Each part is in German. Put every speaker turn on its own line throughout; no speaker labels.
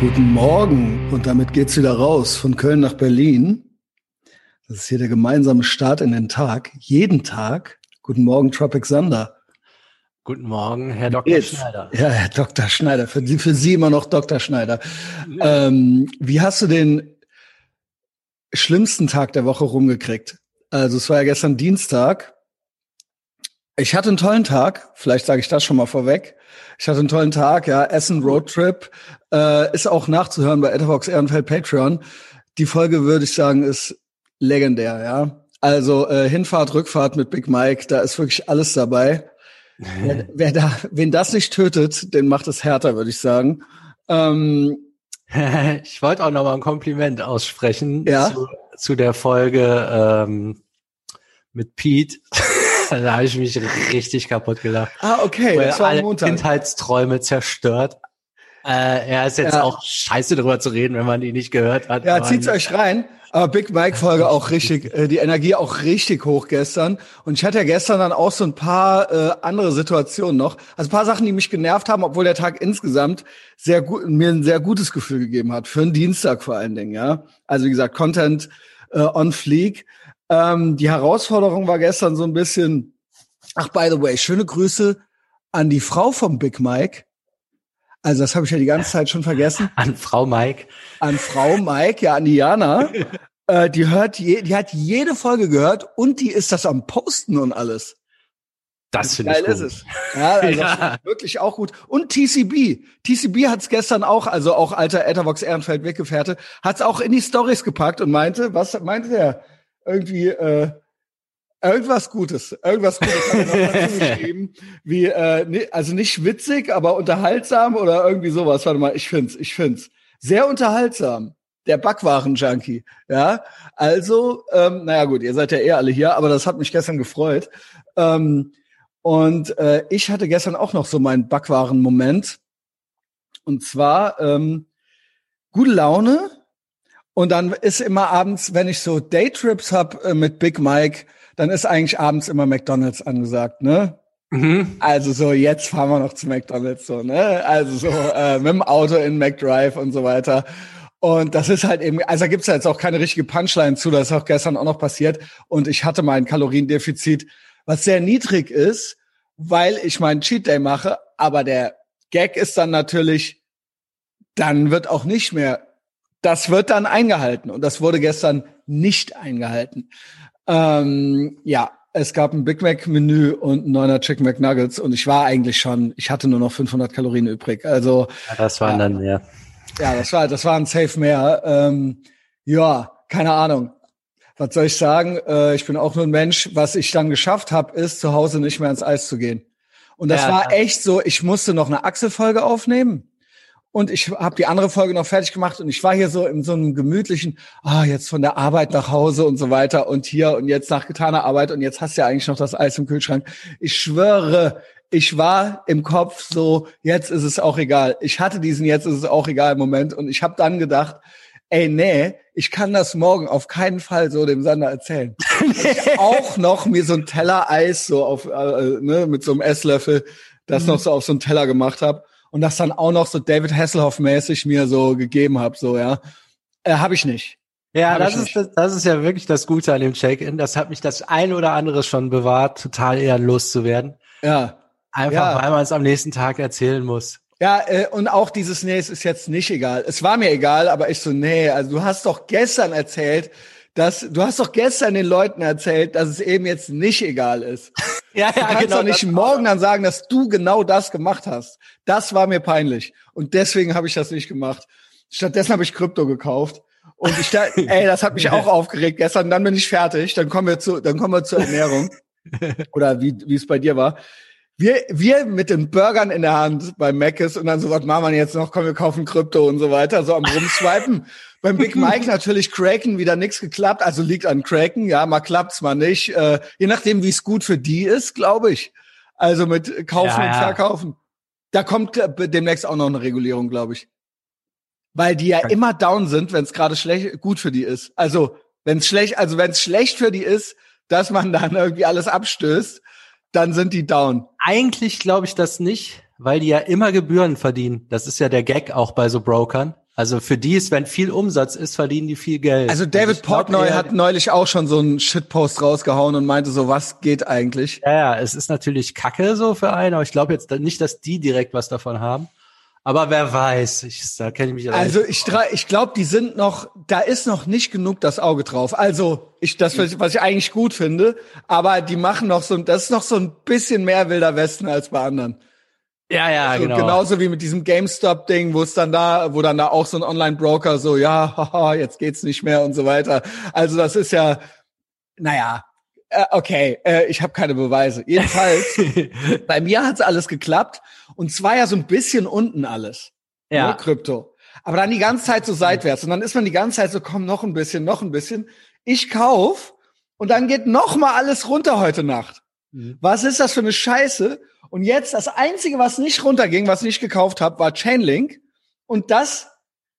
Guten Morgen und damit geht's wieder raus von Köln nach Berlin. Das ist hier der gemeinsame Start in den Tag, jeden Tag. Guten Morgen, Tropic Sander.
Guten Morgen, Herr Dr.
Jetzt.
Schneider.
Ja, Herr Dr. Schneider, für Sie, für Sie immer noch Dr. Schneider. Ähm, wie hast du den schlimmsten Tag der Woche rumgekriegt? Also es war ja gestern Dienstag. Ich hatte einen tollen Tag, vielleicht sage ich das schon mal vorweg. Ich hatte einen tollen Tag, ja, Essen Roadtrip, äh, ist auch nachzuhören bei Etherbox Ehrenfeld Patreon. Die Folge, würde ich sagen, ist legendär, ja. Also äh, Hinfahrt, Rückfahrt mit Big Mike, da ist wirklich alles dabei. wer, wer da, wen das nicht tötet, den macht es härter, würde ich sagen. Ähm,
ich wollte auch noch mal ein Kompliment aussprechen
Ja?
zu, zu der Folge ähm, mit Pete. Da habe ich mich richtig kaputt gelacht.
ah, okay,
Weil
das war
alle
Montag.
Kindheitsträume zerstört. Äh, ja, ist jetzt
Ja.
auch scheiße darüber zu reden, wenn man die nicht gehört hat.
Ja, zieht's euch rein. Aber Big Mike Folge auch richtig, äh, die Energie auch richtig hoch gestern. Und ich hatte ja gestern dann auch so ein paar äh, andere Situationen noch. Also ein paar Sachen, die mich genervt haben, obwohl der Tag insgesamt sehr gut, mir ein sehr gutes Gefühl gegeben hat. Für einen Dienstag vor allen Dingen, ja. Also wie gesagt, Content äh, on fleek. Ähm, die Herausforderung war gestern so ein bisschen, ach, by the way, schöne Grüße an die Frau vom Big Mike. Also das habe ich ja die ganze Zeit schon vergessen
An Frau Mike.
an Frau Mike, ja, an Diana. äh, die hört, je, die hat jede Folge gehört und die ist das am Posten und alles.
Das finde ich
Geil
gut.
ist es. Ja, also
Ja.
wirklich auch gut. Und TCB. TCB hat's gestern auch, also auch alter Ethervox Ehrenfeld Weggefährte, hat's auch in die Stories gepackt und meinte, was meinte der? Irgendwie, äh, irgendwas Gutes. Irgendwas Gutes geschrieben. Wie, äh, ni- also nicht witzig, aber unterhaltsam oder irgendwie sowas. Warte mal, ich find's, ich find's. Sehr unterhaltsam. Der Backwaren-Junkie. Ja, also, ähm, naja gut, ihr seid ja eh alle hier, aber das hat mich gestern gefreut. Ähm, und äh, ich hatte gestern auch noch so meinen Backwaren-Moment. Und zwar ähm, gute Laune. Und dann ist immer abends, wenn ich so Daytrips hab äh, mit Big Mike, dann ist eigentlich abends immer McDonalds angesagt, ne?
Mhm.
Also so, jetzt fahren wir noch zu McDonalds, so, ne? Also so äh, mit dem Auto in McDrive und so weiter. Und das ist halt eben, also da gibt's ja jetzt auch keine richtige Punchline zu, das ist auch gestern auch noch passiert. Und ich hatte mein Kaloriendefizit, was sehr niedrig ist, weil ich meinen Cheat Day mache. Aber der Gag ist dann natürlich, dann wird auch nicht mehr, das wird dann eingehalten. Und das wurde gestern nicht eingehalten. Ähm, ja, es gab ein Big Mac Menü und ein neuner Chicken McNuggets und ich war eigentlich schon, ich hatte nur noch 500 Kalorien übrig. Also
Ja, das waren
Ja.
dann ja.
ja, das war, das war ein Safe mehr. Ähm, ja, keine Ahnung. Was soll ich sagen? Äh, ich bin auch nur ein Mensch. Was ich dann geschafft habe, ist zu Hause nicht mehr ins Eis zu gehen. Und das
Ja,
war echt so. Ich musste noch eine Axel-Folge aufnehmen. Und ich habe die andere Folge noch fertig gemacht und ich war hier so in so einem gemütlichen, ah, jetzt von der Arbeit nach Hause und so weiter und hier und jetzt nach getaner Arbeit und jetzt hast du ja eigentlich noch das Eis im Kühlschrank. Ich schwöre, ich war im Kopf so, jetzt ist es auch egal. Ich hatte diesen jetzt ist es auch egal Moment und ich habe dann gedacht, ey, nee, ich kann das morgen auf keinen Fall so dem Sander erzählen. ich auch noch mir so ein Teller Eis so auf, äh, ne, mit so einem Esslöffel, das noch so auf so einen Teller gemacht habe und das dann auch noch so David Hasselhoff mäßig mir so gegeben habe, so ja, äh, habe ich nicht.
Ja,
Hab
das ist, das, das ist ja wirklich das Gute an dem Check-in. Das hat mich das ein oder andere schon bewahrt, total eher loszuwerden.
Ja,
Einfach,
Ja.
weil man es am nächsten Tag erzählen muss.
Ja, äh, und auch dieses Nee, es ist jetzt nicht egal. Es war mir egal, aber ich so, nee, also du hast doch gestern erzählt, dass, du hast doch gestern den Leuten erzählt, dass es eben jetzt nicht egal ist.
Ja,
Du kannst doch nicht morgen dann sagen, dass du genau das gemacht hast. Das war mir peinlich. Und deswegen habe ich das nicht gemacht. Stattdessen habe ich Krypto gekauft. Und ich da, ey, das hat mich auch aufgeregt gestern. Dann bin ich fertig. Dann kommen wir zu, dann kommen wir zur Ernährung. Oder wie, wie es bei dir war. Wir, wir mit den Burgern in der Hand beim Mc's und dann so, was machen wir jetzt noch? Komm, wir kaufen Krypto und so weiter, so am Rumswipen. Beim Big Mike natürlich Kraken wieder nichts geklappt, also liegt an Kraken, ja, mal klappt's, mal nicht. Äh, je nachdem, wie es gut für die ist, glaube ich. Also mit Kaufen
Ja,
und
ja.
Verkaufen. Da kommt äh, demnächst auch noch eine Regulierung, glaube ich. Weil die ja immer down sind, wenn es gerade schlecht gut für die ist. Also, wenn es schlecht, also wenn es schlecht für die ist, dass man dann irgendwie alles abstößt, dann sind die down.
Eigentlich glaube ich das nicht, weil die ja immer Gebühren verdienen. Das ist ja der Gag auch bei so Brokern. Also für die ist, wenn viel Umsatz ist, verdienen die viel Geld.
Also David Portnoy hat neulich auch schon so einen Shitpost rausgehauen und meinte so, was geht eigentlich?
Ja, ja, es ist natürlich Kacke so für einen, aber ich glaube jetzt nicht, dass die direkt was davon haben. Aber wer weiß, ich, da kenne ich mich.
Also ich, ich glaube, die sind noch, da ist noch nicht genug das Auge drauf. Also ich, das was ich eigentlich gut finde, aber die machen noch so, das ist noch so ein bisschen mehr wilder Westen als bei anderen.
Ja, ja,
also,
genau.
Genauso wie mit diesem GameStop-Ding, wo es dann da, wo dann da auch so ein Online-Broker so, ja, haha, jetzt geht's nicht mehr und so weiter. Also das ist ja, naja, äh, okay, äh, ich habe keine Beweise. Jedenfalls, bei mir hat's alles geklappt und zwar ja so ein bisschen unten alles. Ja. Nur Krypto. Aber dann die ganze Zeit so seitwärts und dann ist man die ganze Zeit so, komm, noch ein bisschen, noch ein bisschen. Ich kauf und dann geht noch mal alles runter heute Nacht. Mhm. Was ist das für eine Scheiße? Und jetzt das einzige, was nicht runterging, was ich nicht gekauft habe, war Chainlink. Und das,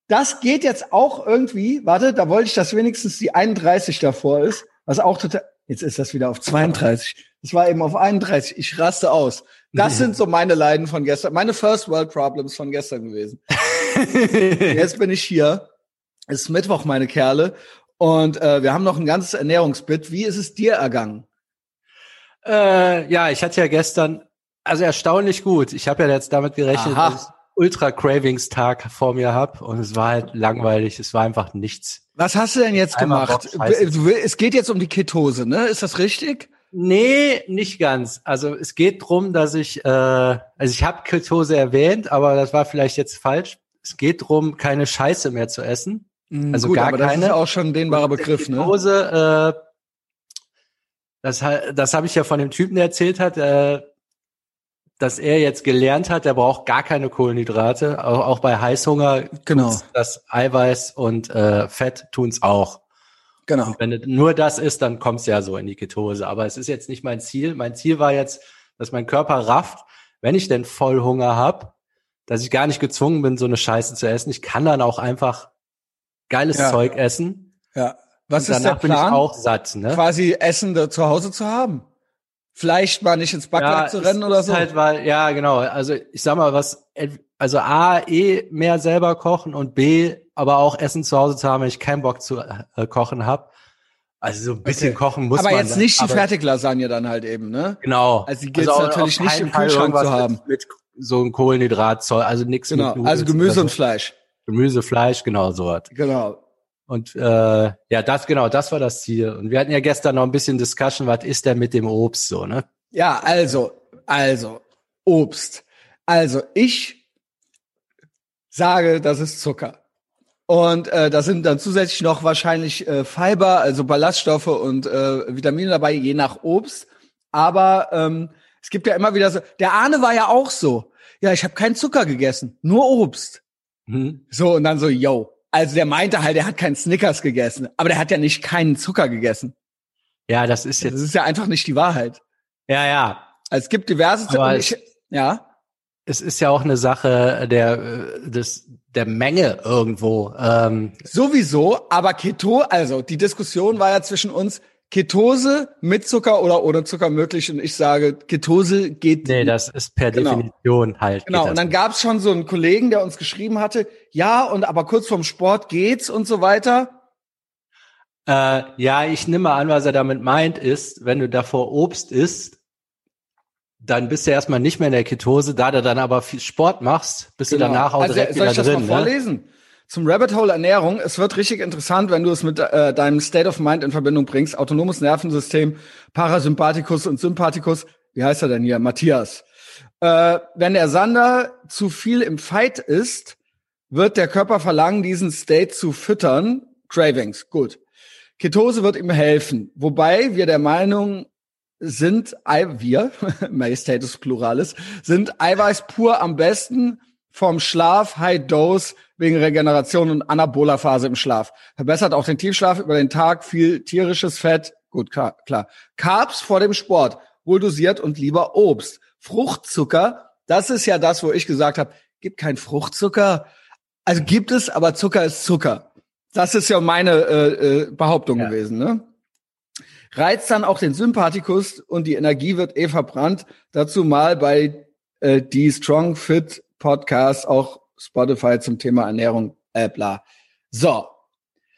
das geht jetzt auch irgendwie. Warte, da wollte ich, dass wenigstens die 31 davor ist, was auch total. Jetzt ist das wieder auf 32. Das war eben auf 31. Ich raste aus. Das sind so meine Leiden von gestern, meine First World Problems von gestern gewesen. jetzt bin ich hier. Es ist Mittwoch, meine Kerle. Und äh, wir haben noch ein ganzes Ernährungsbit. Wie ist es dir ergangen?
Äh, ja, ich hatte ja gestern also erstaunlich gut. Ich habe ja jetzt damit gerechnet, Aha. dass ich Ultra Cravings Tag vor mir hab und es war halt langweilig. Es war einfach nichts.
Was hast du denn jetzt Einmal gemacht? Es geht jetzt um die Ketose, ne? Ist das richtig?
Nee, nicht ganz. Also es geht drum, dass ich, äh, also ich habe Ketose erwähnt, aber das war vielleicht jetzt falsch. Es geht drum, keine Scheiße mehr zu essen.
Mm, also Gut, gar aber keine. Das ist auch schon ein dehnbarer Begriff,
ne? Ketose, äh, das, das habe ich ja von dem Typen, der erzählt hat, äh, dass er jetzt gelernt hat, der braucht gar keine Kohlenhydrate. Auch, auch bei Heißhunger
genau.
das Eiweiß und äh, Fett tun's auch.
Genau.
Und wenn nur das ist, dann kommst du ja so in die Ketose. Aber es ist jetzt nicht mein Ziel. Mein Ziel war jetzt, dass mein Körper rafft, wenn ich denn voll Hunger hab, dass ich gar nicht gezwungen bin, so eine Scheiße zu essen. Ich kann dann auch einfach geiles ja. Zeug essen.
Ja.
Was und ist der Plan? bin ich auch satt, ne?
Quasi Essen da zu Hause zu haben vielleicht mal nicht ins Backlab ja, zu rennen oder so.
Halt, weil, ja, genau. Also ich sag mal, was, also A, eh mehr selber kochen und B, aber auch Essen zu Hause zu haben, wenn ich keinen Bock zu äh, kochen hab. Also so ein bisschen okay. kochen muss
aber
man.
Aber jetzt nicht die Fertiglasagne dann halt eben, ne?
Genau.
Also die gilt also natürlich nicht im Kühlschrank zu haben.
Mit, mit so ein Kohlenhydratzeug, also nichts
genau. mit Also Gemüse und Fleisch.
Gemüse, Fleisch, genau so was.
Genau.
Und äh, ja, das genau, das war das Ziel. Und wir hatten ja gestern noch ein bisschen Discussion, was ist denn mit dem Obst so, ne?
Ja, also, also, Obst. Also, ich sage, das ist Zucker. Und äh, da sind dann zusätzlich noch wahrscheinlich äh, Fiber, also Ballaststoffe und äh, Vitamine dabei, je nach Obst. Aber ähm, es gibt ja immer wieder so, der Ahne war ja auch so. Ja, ich habe keinen Zucker gegessen, nur Obst. Mhm. So, und dann so, yo, also der meinte halt, er hat keinen Snickers gegessen, aber der hat ja nicht keinen Zucker gegessen.
Ja, das ist jetzt.
Das ist ja einfach nicht die Wahrheit.
Ja, ja.
Also es gibt diverse.
Aber ich, ja. Es ist ja auch eine Sache der des der Menge irgendwo. Ähm.
Sowieso, aber Keto, also die Diskussion war ja zwischen uns. Ketose mit Zucker oder ohne Zucker möglich und ich sage, Ketose geht.
Nee, das ist per genau. Definition halt.
Genau, und dann gab es schon so einen Kollegen, der uns geschrieben hatte, ja, und aber kurz vorm Sport geht's und so weiter.
Äh, ja, ich nehme an, was er damit meint, ist, wenn du davor Obst isst, dann bist du erstmal nicht mehr in der Ketose, da du dann aber viel Sport machst, bist genau. du danach auch also, direkt soll wieder ich das drin. Mal
ne? Zum Rabbit Hole Ernährung. Es wird richtig interessant, wenn du es mit äh, deinem State of Mind in Verbindung bringst. Autonomes Nervensystem, Parasympathikus und Sympathikus. Wie heißt er denn hier? Matthias. Äh, wenn der Sander zu viel im Fight ist, wird der Körper verlangen, diesen State zu füttern. Cravings, gut. Ketose wird ihm helfen. Wobei wir der Meinung sind, wir, Majestätus Pluralis, sind Eiweiß pur am besten vom Schlaf, High Dose, wegen Regeneration und anaboler Phase im Schlaf. Verbessert auch den Tiefschlaf über den Tag, viel tierisches Fett, gut, klar, klar. Carbs vor dem Sport, wohl dosiert und lieber Obst. Fruchtzucker, das ist ja das, wo ich gesagt habe, gibt kein Fruchtzucker. Also gibt es, aber Zucker ist Zucker. Das ist ja meine äh, äh, Behauptung ja. gewesen, ne? Reizt dann auch den Sympathikus und die Energie wird eh verbrannt. Dazu mal bei äh, die Strong Fit Podcast auch Spotify zum Thema Ernährung äh, bla. So,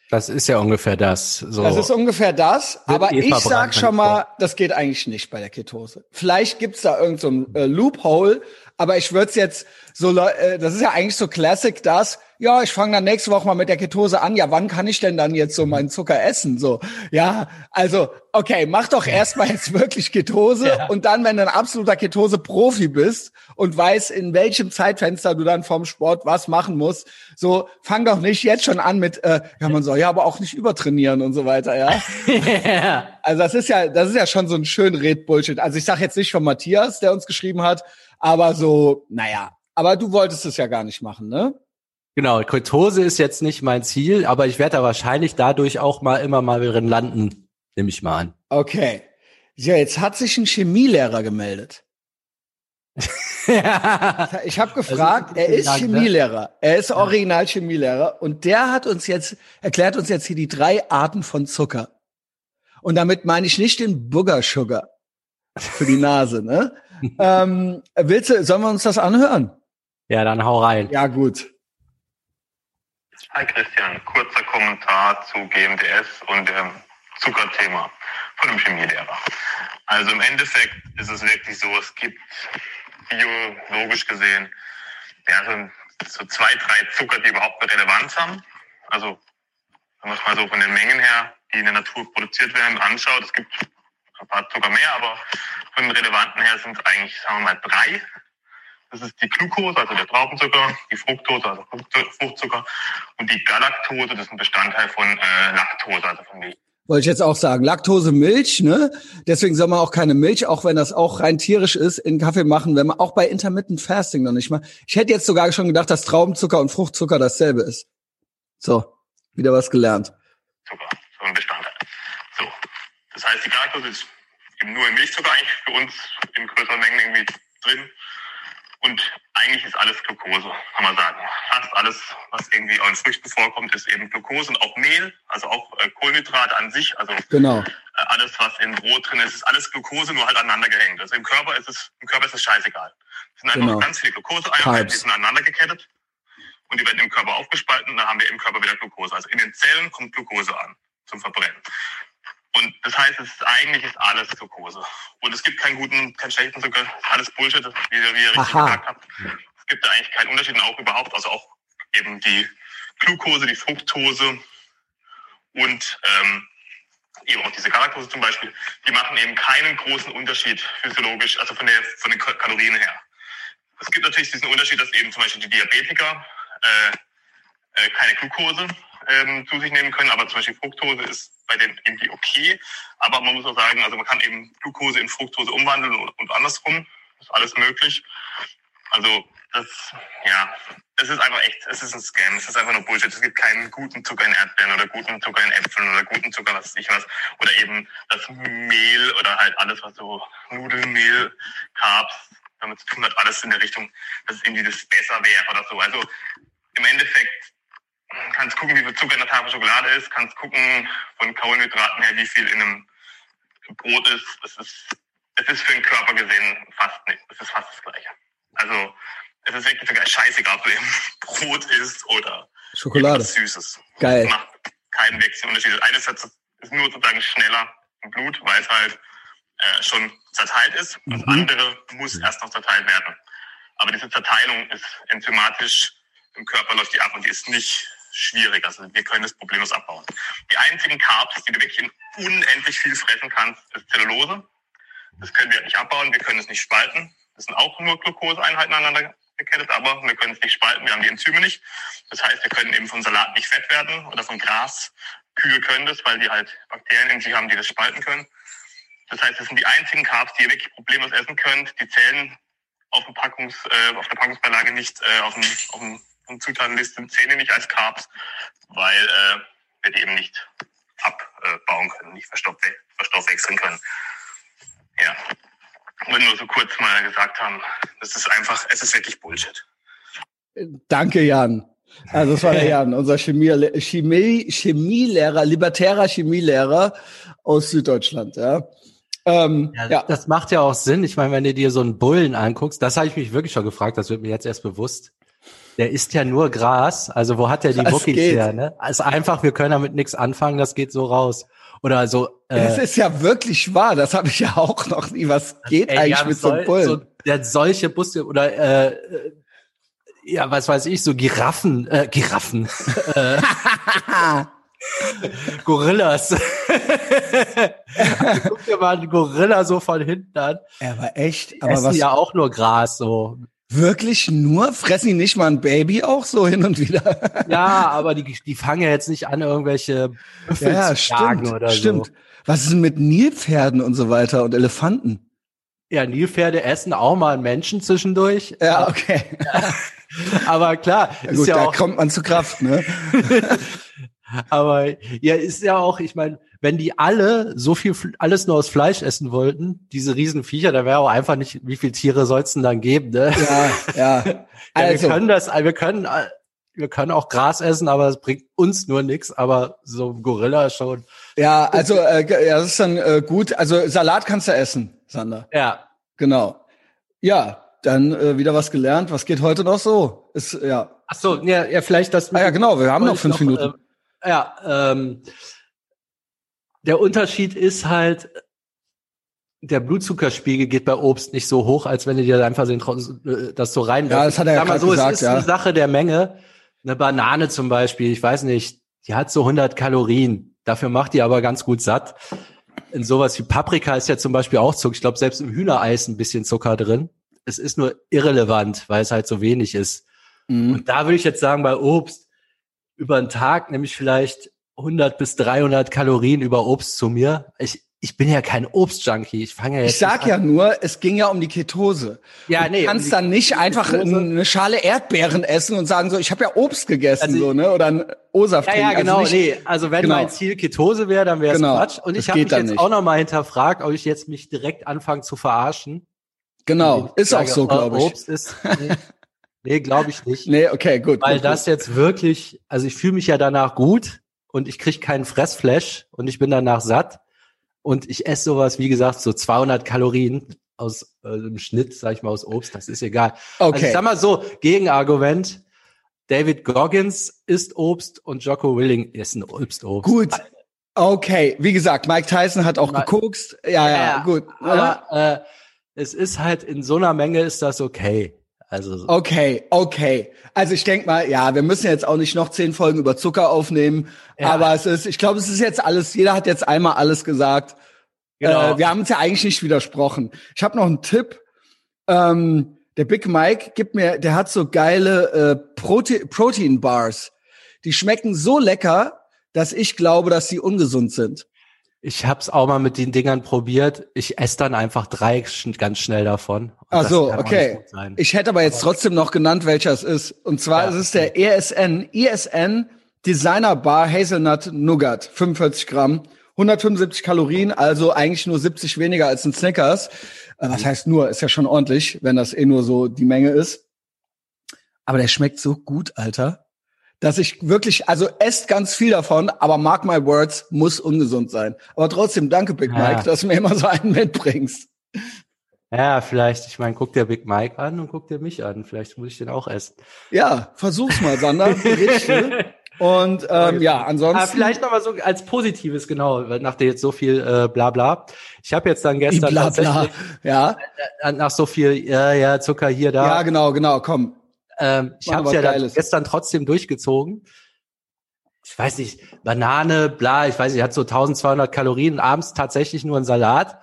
Das ist ja ungefähr das. So.
das ist ungefähr das, aber ich sag schon mal, das geht eigentlich nicht bei der Ketose. Vielleicht gibt's da irgendein so ein, äh, Loophole, aber ich würde es jetzt so, äh, das ist ja eigentlich so Classic, das, ja, ich fange dann nächste Woche mal mit der Ketose an. Ja, wann kann ich denn dann jetzt so meinen Zucker essen? So, ja, also, okay, mach doch erstmal jetzt wirklich Ketose
Ja.
und dann, wenn du ein absoluter Ketose-Profi bist und weißt, in welchem Zeitfenster du dann vom Sport was machen musst, so, fang doch nicht jetzt schon an mit, äh, ja, man soll ja aber auch nicht übertrainieren und so weiter, ja.
ja.
Also das ist ja, das ist ja schon so ein schön Red-Bullshit. Also ich sage jetzt nicht von Matthias, der uns geschrieben hat, aber so, naja. Aber du wolltest es ja gar nicht machen, ne?
Genau, Ketose ist jetzt nicht mein Ziel, aber ich werde da wahrscheinlich dadurch auch mal immer mal drin landen, nehme ich mal an.
Okay. Ja, jetzt hat sich ein Chemielehrer gemeldet. Ich habe gefragt, er ist
ne?
Chemielehrer. Er ist original Chemielehrer und der hat uns jetzt erklärt uns jetzt hier die drei Arten von Zucker. Und damit meine ich nicht den Booger Sugar für die Nase, ne? ähm, willst du, sollen wir uns das anhören?
ja, dann hau rein.
Ja, gut.
Hi Christian, kurzer Kommentar zu GMDS und dem Zuckerthema von dem Chemielehrer. Also im Endeffekt ist es wirklich so, es gibt biologisch gesehen ja, so, so zwei, drei Zucker, die überhaupt eine Relevanz haben. Also wenn man es mal so von den Mengen her, die in der Natur produziert werden, anschaut, es gibt paar Zucker mehr, aber von den relevanten her sind es eigentlich, sagen wir mal, drei. Das ist die Glucose, also der Traubenzucker, die Fructose, also Frucht- Fruchtzucker und die Galaktose, das ist ein Bestandteil von äh, Laktose, also von Milch.
Wollte ich jetzt auch sagen. Laktose Milch, ne? Deswegen soll man auch keine Milch, auch wenn das auch rein tierisch ist, in Kaffee machen, wenn man auch bei Intermittent Fasting noch nicht mal. Ich hätte jetzt sogar schon gedacht, dass Traubenzucker und Fruchtzucker dasselbe ist. So, wieder was gelernt.
Zucker, so ein Bestandteil. Das heißt, die Galaktose ist eben nur in Milchzucker eigentlich für uns in größeren Mengen irgendwie drin. Und eigentlich ist alles Glucose, kann man sagen. Fast alles, was irgendwie in Früchten vorkommt, ist eben Glucose und auch Mehl, also auch äh, Kohlenhydrate an sich, also
Genau.
äh, alles, was in Brot drin ist, ist alles Glucose, nur halt aneinander gehängt. Also im Körper ist es, im Körper ist es scheißegal. Es sind einfach
Genau.
ganz viele Glucoseeinheiten, die sind aneinander gekettet und die werden im Körper aufgespalten und dann haben wir im Körper wieder Glucose. Also in den Zellen kommt Glucose an zum Verbrennen. Und das heißt, es ist, eigentlich ist alles Glucose. Und es gibt keinen guten, keinen schlechten Zucker. Alles Bullshit, wie, ihr- wie ihr richtig
Aha.
gesagt habt. Es gibt da eigentlich keinen Unterschied und auch überhaupt, also auch eben die Glucose, die Fructose und ähm, eben auch diese Galaktose zum Beispiel, die machen eben keinen großen Unterschied physiologisch, also von, der, von den Ka- Kalorien her. Es gibt natürlich diesen Unterschied, dass eben zum Beispiel die Diabetiker äh, äh, keine Glucose ähm, zu sich nehmen können, aber zum Beispiel Fructose ist bei denen irgendwie okay. Aber man muss auch sagen, also man kann eben Glucose in Fructose umwandeln und, und andersrum. ist alles möglich. Also das, ja, es ist einfach echt, es ist ein Scam, es ist einfach nur Bullshit. Es gibt keinen guten Zucker in Erdbeeren oder guten Zucker in Äpfeln oder guten Zucker, was ich was. Oder eben das Mehl oder halt alles, was so Nudelmehl, Carbs damit zu tun hat, alles in der Richtung, dass irgendwie das besser wäre oder so. Also im Endeffekt kannst gucken, wie viel Zucker in der Tafel Schokolade ist, kannst gucken von Kohlenhydraten her, wie viel in einem Brot ist. Das ist, es ist für den Körper gesehen fast nicht, es ist fast das Gleiche. Also, es ist wirklich sogar scheißegal, ob du eben Brot isst oder
Schokolade.
Süßes.
Geil.
Macht keinen wirklichen Unterschied. Das eine ist, halt so- ist nur sozusagen schneller im Blut, weil es halt äh, schon zerteilt ist. Das
Mhm.
andere muss erst noch zerteilt werden. Aber diese Zerteilung ist enzymatisch im Körper läuft die ab und die ist nicht schwierig. Also wir können das problemlos abbauen. Die einzigen Carbs, die du wirklich in unendlich viel fressen kannst, ist Zellulose. Das können wir nicht abbauen, wir können es nicht spalten. Das sind auch nur Glukoseeinheiten aneinander gekettet, aber wir können es nicht spalten, wir haben die Enzyme nicht. Das heißt, wir können eben von Salat nicht fett werden oder von Gras. Kühe können das, weil die halt Bakterien in sich haben, die das spalten können. Das heißt, das sind die einzigen Carbs, die ihr wirklich problemlos essen könnt. Die zählen auf, dem Packungs, äh, auf der Packungsbeilage nicht, äh, auf, dem, auf, dem, der Zutatenliste zählen die nicht als Carbs, weil äh, wir die eben nicht abbauen können, nicht verstoffwe verstoffwechseln können. Ja. Und nur so kurz mal gesagt haben, das ist einfach, es ist wirklich Bullshit.
Danke, Jan. Also das war der Jan, unser Chemie, Chemie, Chemielehrer, libertärer Chemielehrer aus Süddeutschland. Ja. Ähm,
Ja,
ja.
Das macht ja auch Sinn. Ich meine, wenn du dir so einen Bullen anguckst, das habe ich mich wirklich schon gefragt, das wird mir jetzt erst bewusst. Der isst ja nur Gras. Also wo hat der die
Das
Muckis
geht.
her? Ne? Also einfach, wir können damit nichts anfangen, das geht so raus. Oder so.
Das
Äh,
ist ja wirklich wahr. Das habe ich ja auch noch nie. Was geht
ey,
eigentlich
ja,
mit so einem Bullen?
so, der solche Busse oder äh, äh, ja, was weiß ich, so Giraffen, äh, Giraffen, äh, Gorillas. also, guck dir mal einen Gorilla so von hinten an.
aber echt,
Aber
aber
Essen
was
ja auch nur Gras so.
Wirklich nur? Fressen die nicht mal ein Baby auch so hin und wieder?
Ja, aber die, die fangen ja jetzt nicht an, irgendwelche Büffel
ja,
zu
stimmt,
oder
stimmt.
so.
Was ist denn mit Nilpferden und so weiter und Elefanten?
Ja, Nilpferde essen auch mal Menschen zwischendurch.
Ja, okay.
Aber klar,
Ja,
ist
gut,
ja
da
auch,
kommt man zu Kraft, ne?
aber ja, ist ja auch, ich meine, wenn die alle so viel, alles nur aus Fleisch essen wollten, diese Riesenviecher, da wäre auch einfach nicht, wie viele Tiere soll's denn dann geben, ne?
Ja, ja.
Ja,
Also,
wir können das, wir können, wir können auch Gras essen, aber es bringt uns nur nichts, aber so ein Gorilla schon.
ja, also, äh, ja, das ist dann äh, gut. Also, Salat kannst du essen, Sander.
Ja,
Genau. Ja, dann äh, wieder was gelernt. Was geht heute noch so? Ist, ja.
ach so, ja, ja, vielleicht das.
Ah ja, genau, wir haben noch fünf
ich
Minuten.
ähm, ja, ähm, der Unterschied ist halt, der Blutzuckerspiegel geht bei Obst nicht so hoch, als wenn du dir einfach äh, das so rein.
Ja, das hat er ja
Sag mal so,
gesagt,
es ist
ja.
eine Sache der Menge. Eine Banane zum Beispiel, ich weiß nicht, die hat so 100 Kalorien. Dafür macht die aber ganz gut satt. In sowas wie Paprika ist ja zum Beispiel auch Zucker. Ich glaube, selbst im Hühnereis ein bisschen Zucker drin. Es ist nur irrelevant, weil es halt so wenig ist.
Mhm.
Und da würde ich jetzt sagen, bei Obst über einen Tag nehme ich vielleicht 100 bis 300 Kalorien über Obst zu mir. Ich, ich bin ja kein Obstjunkie. Ich fange ja jetzt
Ich sag ja nur, es ging ja um die Ketose.
ja,
Du
nee,
kannst
um
dann nicht einfach
Ketose.
eine Schale Erdbeeren essen und sagen so, ich habe ja Obst gegessen,
Also-
so, ne? Oder ein O-Saft
ja, ja, genau.
Also nicht,
nee, also wenn
genau.
mein Ziel Ketose wäre, dann wäre es
Genau.
Quatsch. Und
Das
ich habe mich jetzt
nicht.
auch noch mal hinterfragt, ob ich jetzt mich direkt anfange zu verarschen.
Genau,
ich
ist auch
sage,
so,
oh,
glaube ich.
Obst ist, nee, nee glaube ich nicht.
Nee, okay, gut.
Weil
gut,
das jetzt wirklich, also ich fühle mich ja danach gut und ich krieg keinen Fressflash und ich bin danach satt und ich esse sowas, wie gesagt, so 200 Kalorien aus äh, im Schnitt, sag ich mal, aus Obst, das ist egal.
gut.
Also ich
Okay.
sag mal so, Gegenargument, David Goggins isst Obst und Jocko Willing isst ein Obst. Obst.
Gut. Okay, wie gesagt, Mike Tyson hat auch gekokst. Ja, ja,
Ja,
gut.
Aber äh, es ist halt in so einer Menge ist das okay. Also so.
Okay, okay. Also ich denk mal, ja, wir müssen jetzt auch nicht noch zehn Folgen über Zucker aufnehmen.
Ja.
Aber es ist, ich glaube, es ist jetzt alles, jeder hat jetzt einmal alles gesagt.
Genau.
Äh, wir haben uns ja eigentlich nicht widersprochen. Ich habe noch einen Tipp. Ähm, der Big Mike gibt mir, der hat so geile äh, Prote Protein Bars. Die schmecken so lecker, dass ich glaube, dass sie ungesund sind.
Ich hab's auch mal mit den Dingern probiert. Ich esse dann einfach drei ganz schnell davon. Und
Ach
das
so,
kann auch
okay. Ich hätte aber jetzt trotzdem noch genannt, welcher es ist. Und zwar
Ja,
ist es der ESN, ESN Designer Bar Hazelnut Nougat, 45 Gramm, 175 Kalorien, also eigentlich nur 70 weniger als ein Snickers. Äh, Was heißt nur, ist ja schon ordentlich, wenn das eh nur so die Menge ist. Aber der schmeckt so gut, Alter, dass ich wirklich, also esst ganz viel davon, aber mark my words, muss ungesund sein. Aber trotzdem, danke Big
Ja.
Mike, dass du mir immer so einen mitbringst.
ja, vielleicht, ich meine, guck dir Big Mike an und guck dir mich an. Vielleicht muss ich den auch essen.
Ja, versuch's mal, Sander. Berichte. Und ähm, ja, ansonsten.
Aber vielleicht noch mal so als Positives, genau, nach der jetzt so viel äh, bla bla. Ich habe jetzt dann gestern
bla bla. Ja,
äh, nach so viel, ja, ja, Zucker hier, da.
ja, genau, genau, komm.
Ähm, ich habe
was
ja dann gestern trotzdem durchgezogen. Ich weiß nicht, Banane, bla, ich weiß nicht, hat so 1200 Kalorien, abends tatsächlich nur ein Salat.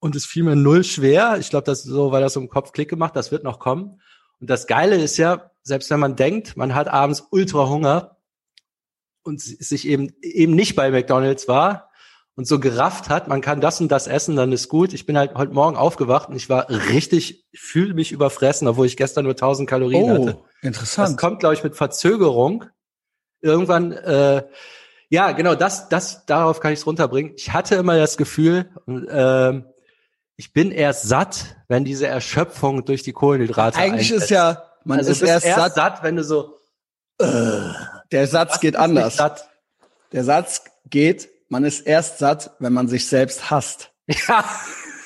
Und es fiel mir null schwer. Ich glaube, das ist so, weil das so im Kopf Klick gemacht, das wird noch kommen. Und das Geile ist ja, selbst wenn man denkt, man hat abends ultra Hunger und sich eben, eben nicht bei McDonalds war und so gerafft hat, man kann das und das essen, dann ist gut. Ich bin halt heute Morgen aufgewacht und ich war richtig, ich fühle mich überfressen, obwohl ich gestern nur 1000 Kalorien hatte.
Oh,
Das
interessant.
kommt, glaube ich, mit Verzögerung. Irgendwann, äh, ja, genau, das, das, darauf kann ich es runterbringen. Ich hatte immer das Gefühl, ähm, ich bin erst satt, wenn diese Erschöpfung durch die Kohlenhydrate
Eigentlich ist
einsetzt.
ja, man
also
ist erst,
erst
satt.
satt, wenn du so
Der Satz geht
ist
anders. Der Satz geht, man ist erst satt, wenn man sich selbst hasst.
Ja,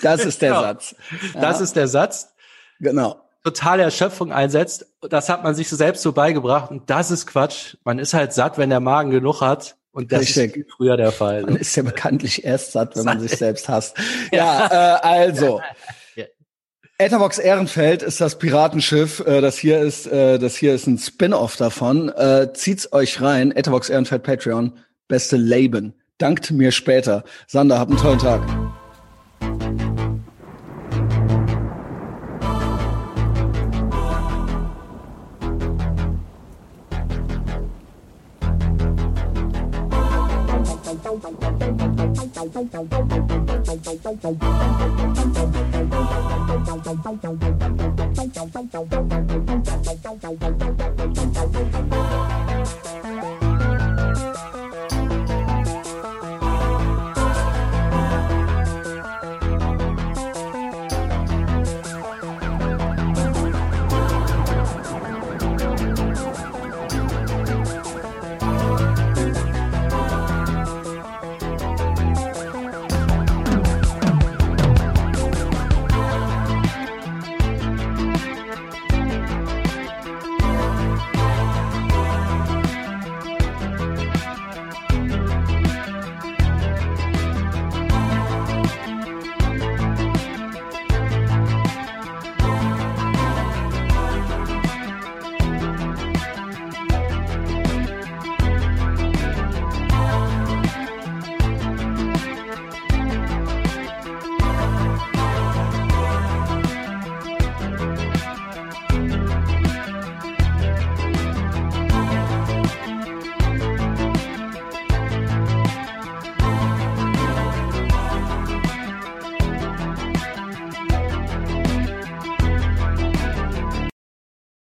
Das ist der
Genau.
Satz.
das ist der Satz.
Genau.
totale Erschöpfung einsetzt. Das hat man sich so selbst so beigebracht und das ist Quatsch. Man ist halt satt, wenn der Magen genug hat. Und das Richtig. ist früher der Fall.
Man ist ja bekanntlich erst satt, wenn man sich selbst hasst. Ja, äh, also. Etherbox Ehrenfeld ist das Piratenschiff. Äh, das hier ist, äh, das hier ist ein Spin-off davon. Äh, zieht's euch rein. Etherbox Ehrenfeld Patreon. Beste Leben. Dankt mir später. Sander, habt einen tollen Tag. Thank you.